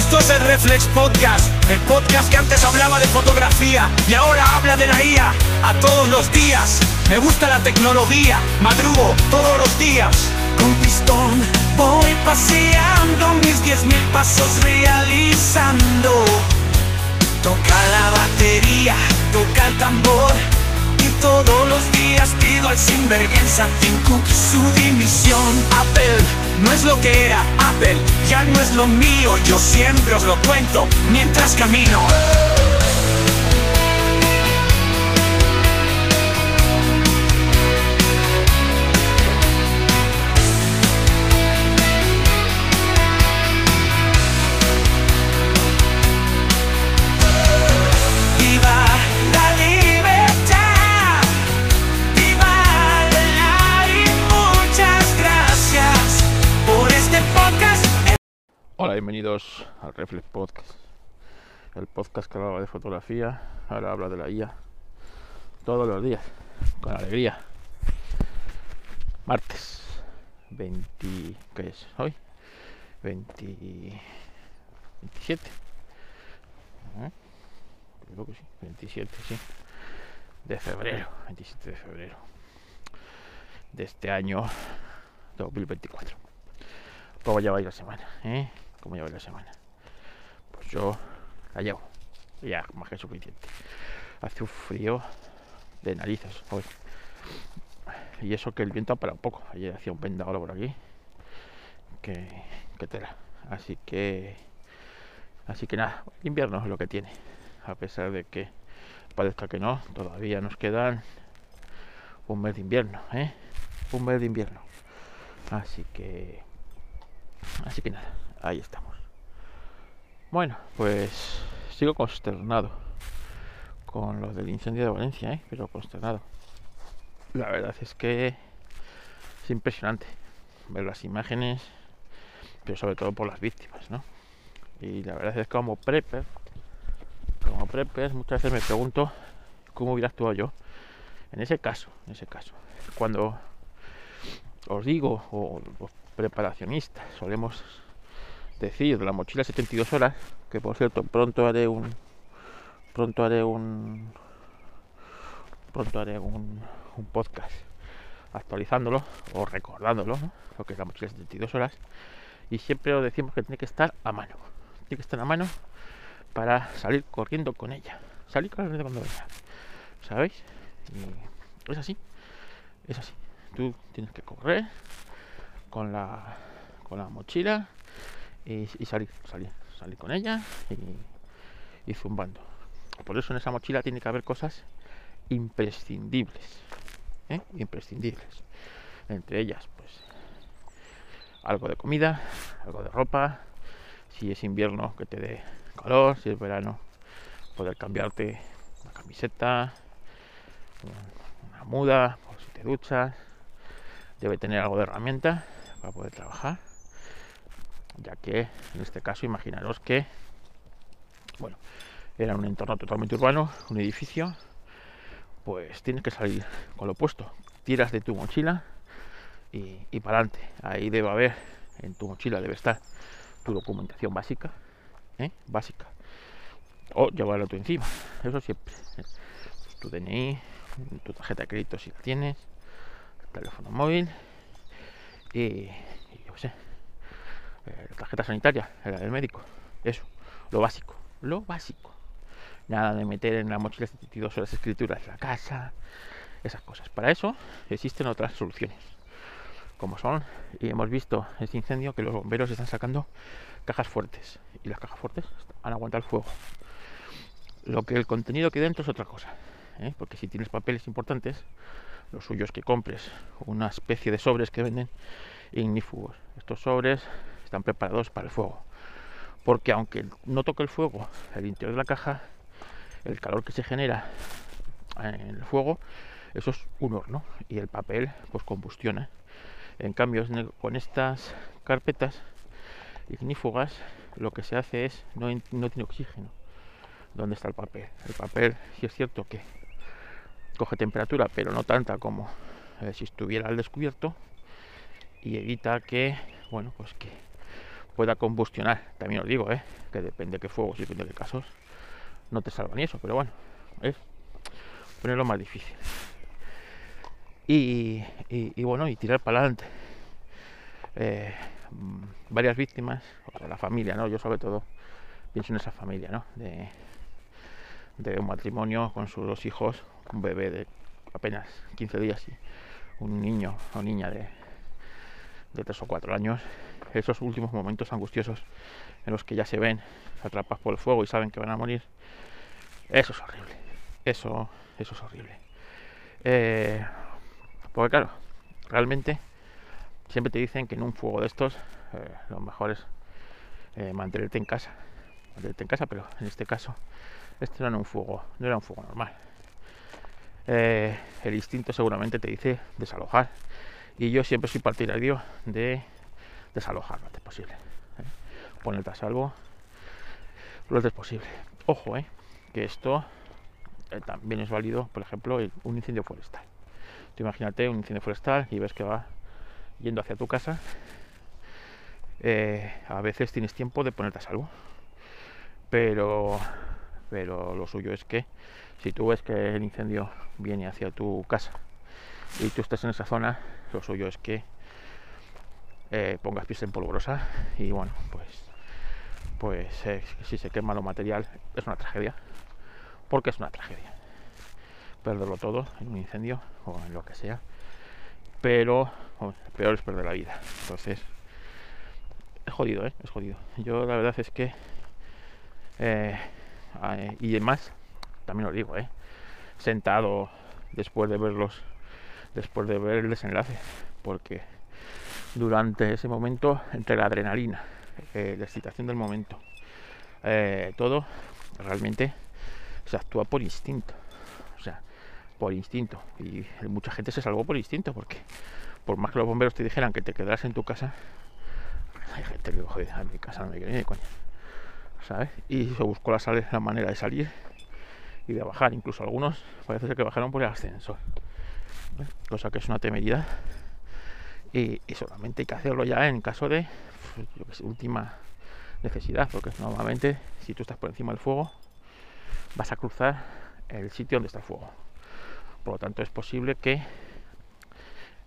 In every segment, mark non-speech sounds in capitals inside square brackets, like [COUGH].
Esto es el Reflex Podcast, el podcast que antes hablaba de fotografía y ahora habla de la IA a todos los días. Me gusta la tecnología, madrugo todos los días. Con pistón voy paseando mis diez mil pasos realizando. Toca la batería, toca el tambor y todos los días pido al sinvergüenza Tim Cook su dimisión. Apple no es lo que era, Apple ya no es lo mío. Yo siempre os lo cuento mientras camino. Bienvenidos al Reflex Podcast. El podcast que hablaba de fotografía, ahora habla de la IA. Todos los días, con alegría. Martes 20. ¿Qué es hoy? 20. 27. ¿Eh? Creo que sí, 27, sí. De febrero, 27 de febrero. De este año 2024. ¿Cómo lleváis la semana? ¿Eh? ¿Cómo lleváis la semana? Pues yo la llevo. Ya, más que suficiente. Hace un frío de narices hoy. Y eso que el viento ha parado un poco. Ayer hacía un vendaval por aquí. Que, que tela. Así que. Así que nada, invierno es lo que tiene. A pesar de que parezca que no, todavía nos quedan un mes de invierno, ¿eh? Un mes de invierno. Así que Así que nada, ahí estamos. Bueno, pues sigo consternado con lo del incendio de Valencia, ¿eh? pero consternado. La verdad es que es impresionante ver las imágenes, pero sobre todo por las víctimas, ¿no? Y la verdad es que como prepper, como prepper, muchas veces me pregunto cómo hubiera actuado yo en ese caso, en ese caso. Cuando os digo, o los preparacionistas solemos decir de la mochila 72 horas, que por cierto pronto haré un pronto haré un pronto haré un, un podcast actualizándolo o recordándolo, ¿no? lo que es la mochila 72 horas, y siempre os decimos que tiene que estar a mano, tiene que estar a mano para salir corriendo con ella, salir corriendo cuando venga, ¿sabéis? Y es así, es así, tú tienes que correr con la con la mochila y, y salir, salir, salir con ella y, zumbando. Por eso en esa mochila tiene que haber cosas imprescindibles, ¿eh? imprescindibles. Entre ellas, pues algo de comida, algo de ropa, si es invierno que te dé calor, si es verano poder cambiarte una camiseta, una muda, por si te duchas, debe tener algo de herramienta para poder trabajar ya que en este caso imaginaros que bueno era un entorno totalmente urbano un edificio pues tienes que salir con lo opuesto tiras de tu mochila y, y para adelante ahí debe haber en tu mochila debe estar tu documentación básica ¿eh? básica o llevarlo tú encima eso siempre ¿eh? tu DNI tu tarjeta de crédito si la tienes teléfono móvil y, y yo qué sé, eh, la tarjeta sanitaria, la del médico, eso, lo básico, lo básico. Nada de meter en la mochila 72 horas escrituras la casa, esas cosas. Para eso existen otras soluciones, como son, y hemos visto este incendio que los bomberos están sacando cajas fuertes, y las cajas fuertes han aguantado el fuego. Lo que el contenido que dentro es otra cosa, ¿eh? porque si tienes papeles importantes, lo suyo es que compres una especie de sobres que venden ignífugos. Estos sobres están preparados para el fuego. Porque aunque no toque el fuego el interior de la caja, el calor que se genera en el fuego, eso es un horno y el papel pues combustiona. En cambio, con estas carpetas ignífugas, lo que se hace es no, no tiene oxígeno. ¿Dónde está el papel? El papel, si es cierto que coge temperatura, pero no tanta como eh, si estuviera al descubierto y evita que, bueno, pues que pueda combustionar. También os digo, ¿eh? que depende de qué fuegos y depende de qué casos, no te salva ni eso, pero bueno, es ponerlo más difícil. Y, bueno, y tirar para adelante. Eh, varias víctimas, la familia, ¿no? Yo sobre todo pienso en esa familia, ¿no? De, de un matrimonio con sus dos hijos, un bebé de apenas 15 días y un niño o niña de, de 3 o 4 años, esos últimos momentos angustiosos en los que ya se ven atrapados por el fuego y saben que van a morir, eso es horrible. Eso, eso es horrible. Eh, porque claro, realmente siempre te dicen que en un fuego de estos eh, lo mejor es eh, mantenerte en casa. Mantenerte en casa, pero en este caso, este no era un fuego, no era un fuego normal. el instinto seguramente te dice desalojar. Y yo siempre soy partidario de desalojar lo antes posible. Ponerte a salvo lo antes posible. Ojo, eh, que esto eh, también es válido, por ejemplo, un incendio forestal. Tú imagínate un incendio forestal y ves que va yendo hacia tu casa. Eh, a veces tienes tiempo de ponerte a salvo. Pero, pero lo suyo es que si tú ves que el incendio viene hacia tu casa y tú estás en esa zona, lo suyo es que eh, pongas pies en polvorosa y bueno, pues pues si se quema lo material es una tragedia porque es una tragedia perderlo todo en un incendio o en lo que sea pero peor es perder la vida entonces es jodido ¿eh? es jodido yo la verdad es que eh, y además también lo digo ¿eh? sentado después de verlos después de ver el desenlace porque durante ese momento entre la adrenalina eh, la excitación del momento eh, todo realmente se actúa por instinto. O sea, por instinto. Y mucha gente se salvó por instinto, porque por más que los bomberos te dijeran que te quedaras en tu casa, hay gente que joder, a mi casa no me quiere ni coño. ¿Sabes? Y se buscó la, la manera de salir y de bajar. Incluso algunos parece ser que bajaron por el ascensor. Cosa que es una temeridad. Y, solamente hay que hacerlo ya en caso de última necesidad, porque normalmente si tú estás por encima del fuego, vas a cruzar el sitio donde está el fuego. Por lo tanto, es posible que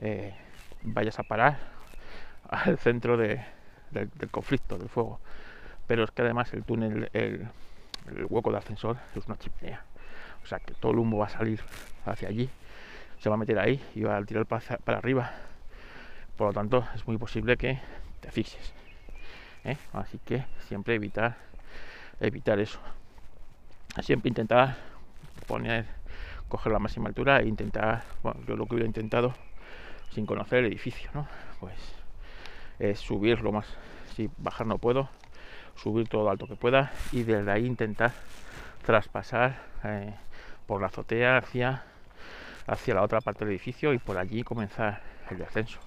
eh, vayas a parar al centro del, conflicto, del fuego. Pero es que además el túnel, el, hueco de ascensor es una chimenea. O sea que todo el humo va a salir hacia allí, se va a meter ahí y va a tirar para, para arriba. Por lo tanto, es muy posible que te asfixies. ¿eh? Así que siempre evitar, evitar eso siempre intentar poner, coger la máxima altura e intentar, bueno, yo lo que hubiera intentado sin conocer el edificio, ¿no? Pues es subir lo más, si bajar no puedo, subir todo lo alto que pueda y desde ahí intentar traspasar eh, por la azotea hacia, hacia la otra parte del edificio y por allí comenzar el descenso,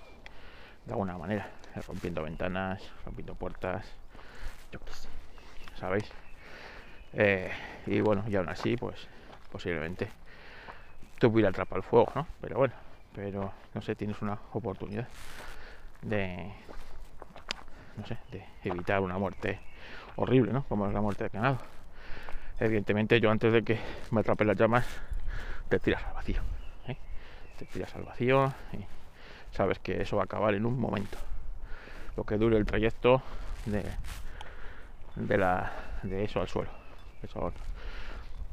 de alguna manera, rompiendo ventanas, rompiendo puertas, yo qué ¿sabéis? Eh, y bueno, y aún así, pues posiblemente te hubiera atrapado el fuego, ¿no? Pero bueno, pero no sé, tienes una oportunidad de, no sé, de evitar una muerte horrible, ¿no? Como es la muerte de Canado. Evidentemente, yo antes de que me atrapen las llamas, te tiras al vacío. ¿eh? Te tiras al vacío y sabes que eso va a acabar en un momento. Lo que dure el trayecto de, de, la, de eso al suelo que son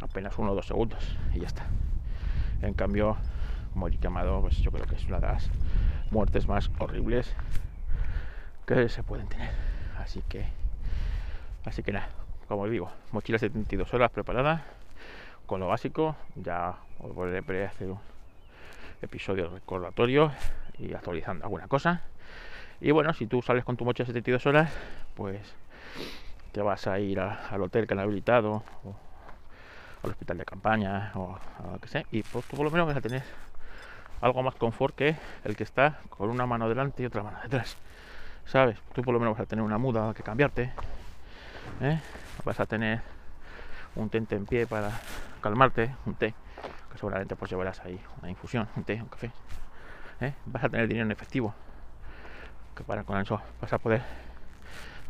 apenas uno o dos segundos y ya está. En cambio, morir quemado, pues yo creo que es una de las muertes más horribles que se pueden tener. Así que, así que nada, como digo, mochila 72 horas preparada con lo básico. Ya os volveré a hacer un episodio recordatorio y actualizando alguna cosa. Y bueno, si tú sales con tu mochila 72 horas, pues te vas a ir al hotel que han habilitado o al hospital de campaña o a lo que sea y pues, tú por lo menos vas a tener algo más confort que el que está con una mano delante y otra mano detrás sabes tú por lo menos vas a tener una muda que cambiarte ¿eh? vas a tener un tente en pie para calmarte un té que seguramente pues llevarás ahí una infusión un té un café ¿eh? vas a tener dinero en efectivo que para con eso vas a poder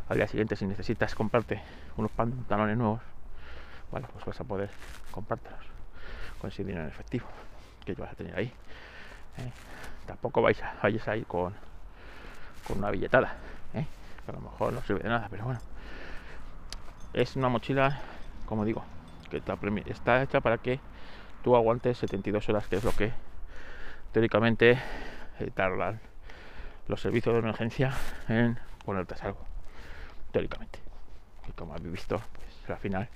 al día siguiente si necesitas comprarte unos pantalones nuevos, bueno, pues vas a poder comprártelos con ese dinero en efectivo que vas a tener ahí. ¿eh? Tampoco vais a, vayas a ir con, con una billetada, ¿eh? a lo mejor no sirve de nada, pero bueno. Es una mochila, como digo, que está hecha para que tú aguantes 72 horas, que es lo que teóricamente eh, los servicios de emergencia en ponerte a salvo. Teóricamente. Y como habéis visto, pues al final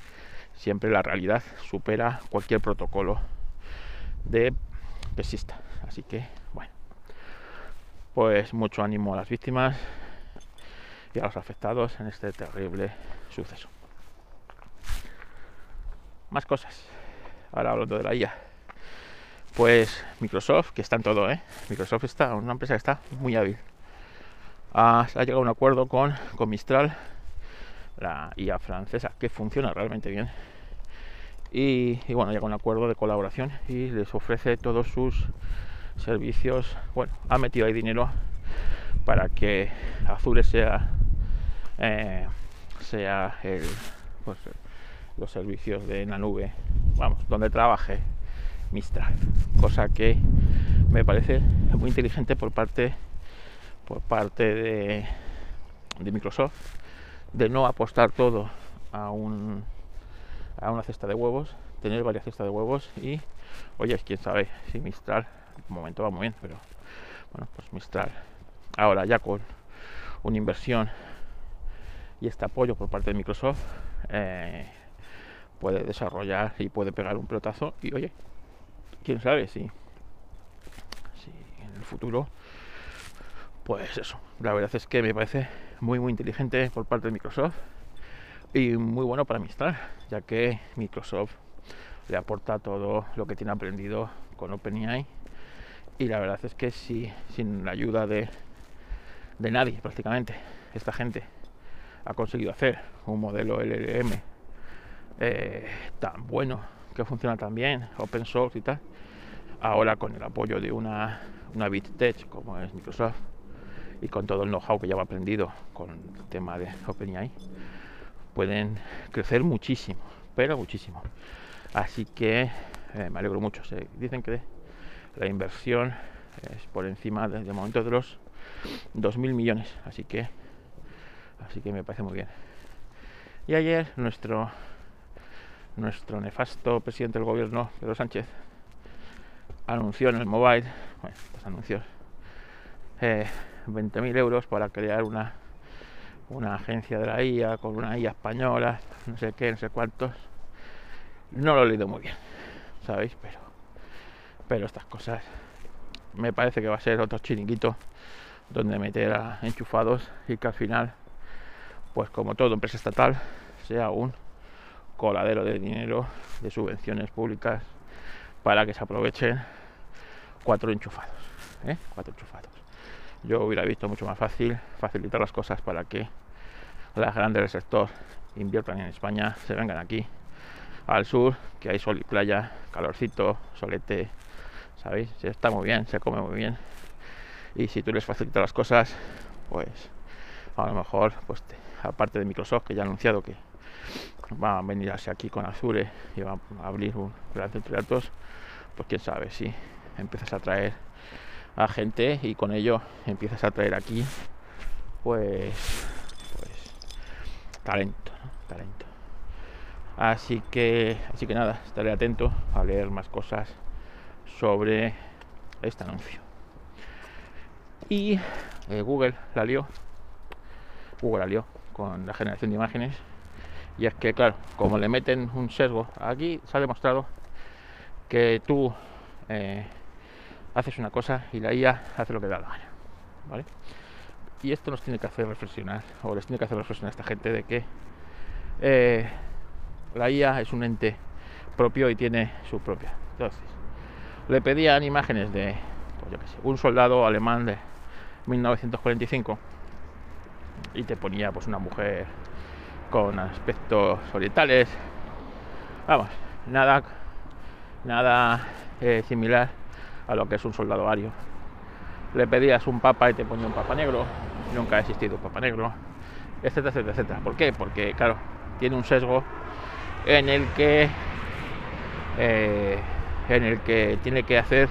siempre la realidad supera cualquier protocolo de pesista. Así que, bueno, pues mucho ánimo a las víctimas y a los afectados en este terrible suceso. Más cosas. Ahora hablando de la IA. Pues Microsoft, que está en todo, ¿eh? Microsoft está, una empresa que está muy hábil. Ha, llegado a un acuerdo con, con Mistral, la IA francesa, que funciona realmente bien. Y, y bueno, llega a un acuerdo de colaboración y les ofrece todos sus servicios. Bueno, ha metido ahí dinero para que Azure sea, eh, sea el, pues, los servicios de la nube, vamos, donde trabaje Mistral, cosa que me parece muy inteligente por parte por parte de, Microsoft de no apostar todo a un a una cesta de huevos, tener varias cestas de huevos y oye, quién sabe si Mistral, de momento va muy bien, pero bueno, pues Mistral. Ahora ya con una inversión y este apoyo por parte de Microsoft eh, puede desarrollar y puede pegar un pelotazo y oye, quién sabe si, si en el futuro, pues eso, la verdad es que me parece muy muy inteligente por parte de Microsoft y muy bueno para Mistral, ya que Microsoft le aporta todo lo que tiene aprendido con OpenAI y la verdad es que si sin la ayuda de, de nadie prácticamente esta gente ha conseguido hacer un modelo LLM eh, tan bueno, que funciona tan bien, open source y tal, ahora con el apoyo de una, una BitTech como es Microsoft y con todo el know-how que ya ha aprendido con el tema de OpenAI, pueden crecer muchísimo, pero muchísimo. Así que eh, me alegro mucho. Se, dicen que la inversión es por encima de, de momento de los 2.000 millones, así que así que me parece muy bien. Y ayer nuestro nuestro nefasto presidente del gobierno, Pedro Sánchez, anunció en el mobile, bueno, pues anuncios, eh, 20.000 euros para crear una, una agencia de la IA con una IA española, no sé qué, no sé cuántos. No lo he leído muy bien, ¿sabéis? Pero, pero estas cosas me parece que va a ser otro chiringuito donde meter a enchufados y que al final, pues como todo empresa estatal, sea un coladero de dinero, de subvenciones públicas, para que se aprovechen cuatro enchufados. ¿eh? Cuatro enchufados. Yo hubiera visto mucho más fácil facilitar las cosas para que las grandes del sector inviertan en España, se vengan aquí al sur, que hay sol y playa, calorcito, solete, ¿sabéis? Se está muy bien, se come muy bien. Y si tú les facilitas las cosas, pues a lo mejor, pues aparte de Microsoft, que ya ha anunciado que va a venirse aquí con Azure y va a abrir un gran de datos, pues quién sabe si empiezas a traer a gente y con ello empiezas a traer aquí pues pues talento, talento. Así que así que nada, estaré atento a leer más cosas sobre este anuncio. Y eh, Google la lió. Google la lió con la generación de imágenes y es que, claro, como le meten un sesgo, aquí se ha demostrado que tú eh, haces una cosa y la IA hace lo que da la gana. ¿vale? Y esto nos tiene que hacer reflexionar, o les tiene que hacer reflexionar a esta gente de que eh, la IA es un ente propio y tiene su propia. Entonces, le pedían imágenes de, pues un soldado alemán de 1945 y te ponía pues una mujer con aspectos orientales. Vamos, nada, nada eh, similar a lo que es un soldado ario. Le pedías un papa y te ponía un papa negro. Nunca ha existido un papa negro. etcétera, etcétera, etcétera. ¿Por qué? Porque, claro, tiene un sesgo en el que eh, en el que tiene que hacer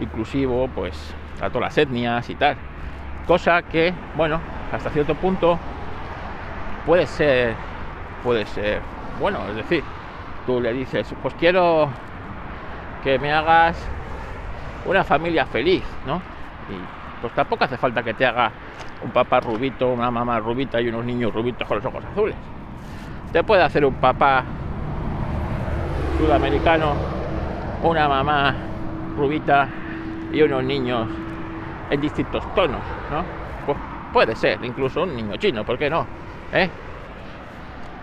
inclusivo pues a todas las etnias y tal. Cosa que, bueno, hasta cierto punto puede ser puede ser bueno, es decir, tú le dices, pues quiero que me hagas una familia feliz, ¿no? Y pues tampoco hace falta que te haga un papá rubito, una mamá rubita y unos niños rubitos con los ojos azules. Te puede hacer un papá sudamericano, una mamá rubita y unos niños en distintos tonos, ¿no? Pues puede ser, incluso un niño chino, ¿por qué no? ¿Eh?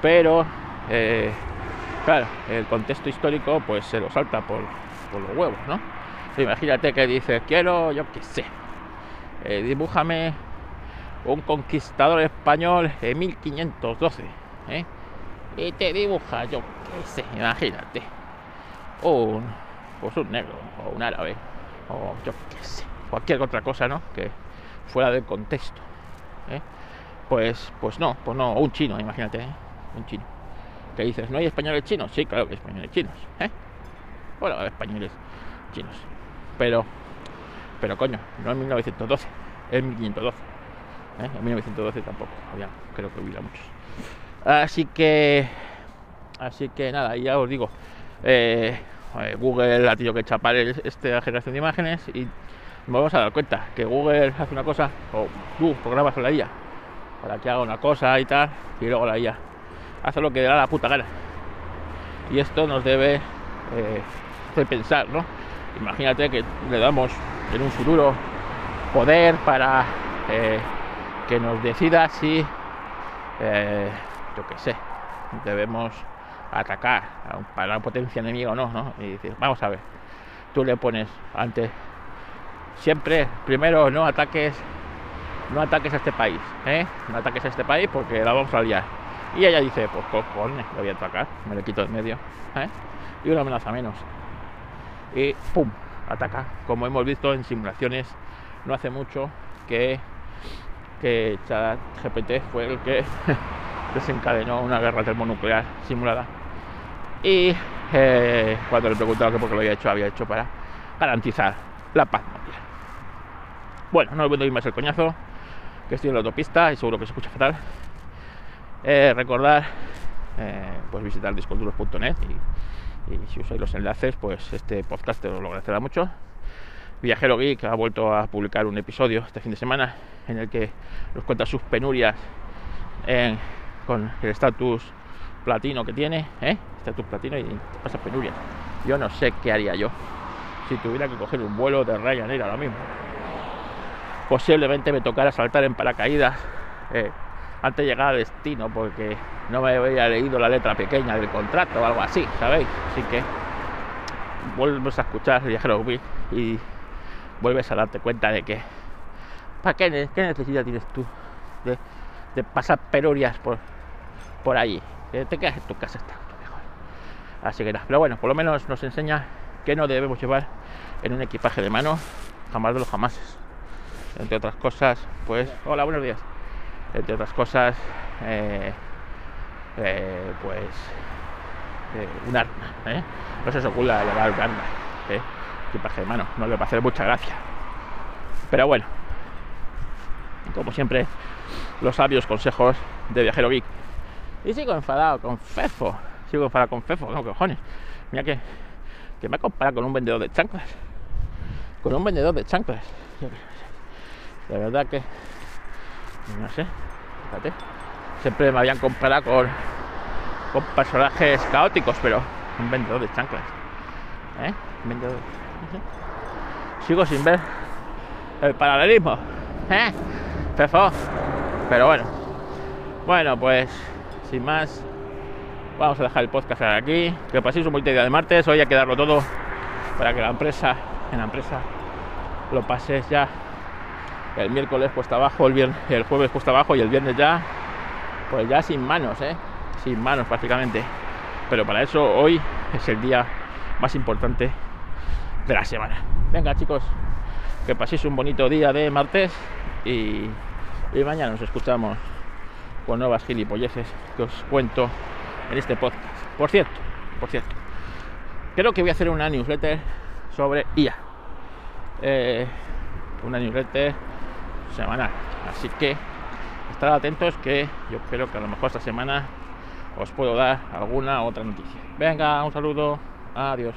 Pero, eh, claro, el contexto histórico pues se lo salta por, por los huevos, ¿no? Imagínate que dice, quiero, yo qué sé, eh, dibújame un conquistador español en 1512, ¿eh? Y te dibuja, yo qué sé, imagínate, un, pues un negro o un árabe o yo qué sé, cualquier otra cosa, ¿no? Que fuera del contexto. ¿eh? Pues, pues no, pues no, un chino, imagínate, ¿eh? un chino. Que dices, ¿no hay españoles chinos? Sí, claro que hay españoles chinos. ¿eh? Bueno, españoles chinos. Pero, pero coño, no en 1912, en 1512. ¿eh? En 1912 tampoco, había, creo que hubiera muchos. Así que, así que nada, ya os digo, eh, Google ha tenido que chapar esta generación de imágenes y nos vamos a dar cuenta que Google hace una cosa o tú programas con la IA para que haga una cosa y tal y luego la IA hace lo que le da la puta gana y esto nos debe eh, hacer pensar ¿no? imagínate que le damos en un futuro poder para eh, que nos decida si yo qué sé debemos atacar a un, para una potencia enemiga o no, ¿no? Y dices, vamos a ver, tú le pones antes, siempre, primero no ataques, no ataques a este país, ¿eh? No ataques a este país porque la vamos a liar. Y ella dice, pues cojones, lo voy a atacar, me le quito de medio, ¿eh? Y una amenaza menos. Y ¡pum! Ataca, como hemos visto en simulaciones no hace mucho que, que GPT fue el que [LAUGHS] desencadenó una guerra termonuclear simulada y eh, cuando le preguntaba que por qué lo había hecho, había hecho para garantizar la paz mundial. Bueno, no voy a ir más el coñazo, que estoy en la autopista y seguro que se escucha fatal. Eh, recordar, eh, pues visitar discoduros.net y, y, si usáis los enlaces, pues este podcast te lo agradecerá mucho. Viajero Geek ha vuelto a publicar un episodio este fin de semana en el que nos cuenta sus penurias con el estatus platino que tiene, ¿eh? estatus platino y pasa penurias. Yo no sé qué haría yo si tuviera que coger un vuelo de Ryanair ahora mismo. Posiblemente me tocara saltar en paracaídas eh, antes de llegar al destino porque no me había leído la letra pequeña del contrato o algo así, ¿sabéis? Así que vuelves a escuchar Viajero y vuelves a darte cuenta de que ¿para qué, necesidad tienes tú de, pasar penurias por, por allí? te quedas en tu casa, está mejor. Así que nada, pero bueno, por lo menos nos enseña que no debemos llevar en un equipaje de mano jamás de los jamases. Entre otras cosas, pues, hola, buenos días. Entre otras cosas, eh, eh, pues, eh, un arma. No se os ocurra llevar un arma, equipaje de mano, no le va a hacer mucha gracia. Pero bueno, como siempre, los sabios consejos de Viajero Geek y sigo enfadado con Fefo. Sigo enfadado con Fefo, no cojones. Mira que, que me ha comparado con un vendedor de chanclas. Con un vendedor de chanclas. De verdad que. No sé. Fíjate. Siempre me habían comparado con, con personajes caóticos, pero un vendedor de chanclas. ¿Eh? vendedor. Sigo sin ver el paralelismo. ¿Eh? Pero bueno. Bueno, pues sin más, vamos a dejar el podcast aquí. Que paséis un bonito día de martes. Hoy hay que darlo todo para que la empresa, en la empresa, lo pases ya el miércoles puesta abajo, el, viernes, el jueves puesta abajo y el viernes ya, pues ya sin manos, ¿eh? sin manos prácticamente. Pero para eso hoy es el día más importante de la semana. Venga chicos, que paséis un bonito día de martes y, y mañana nos escuchamos con nuevas gilipolleces que os cuento en este podcast. Por cierto, por cierto, creo que voy a hacer una newsletter sobre IA. Eh, una newsletter semanal. Así que estar atentos que yo espero que a lo mejor esta semana os puedo dar alguna otra noticia. Venga, un saludo, adiós.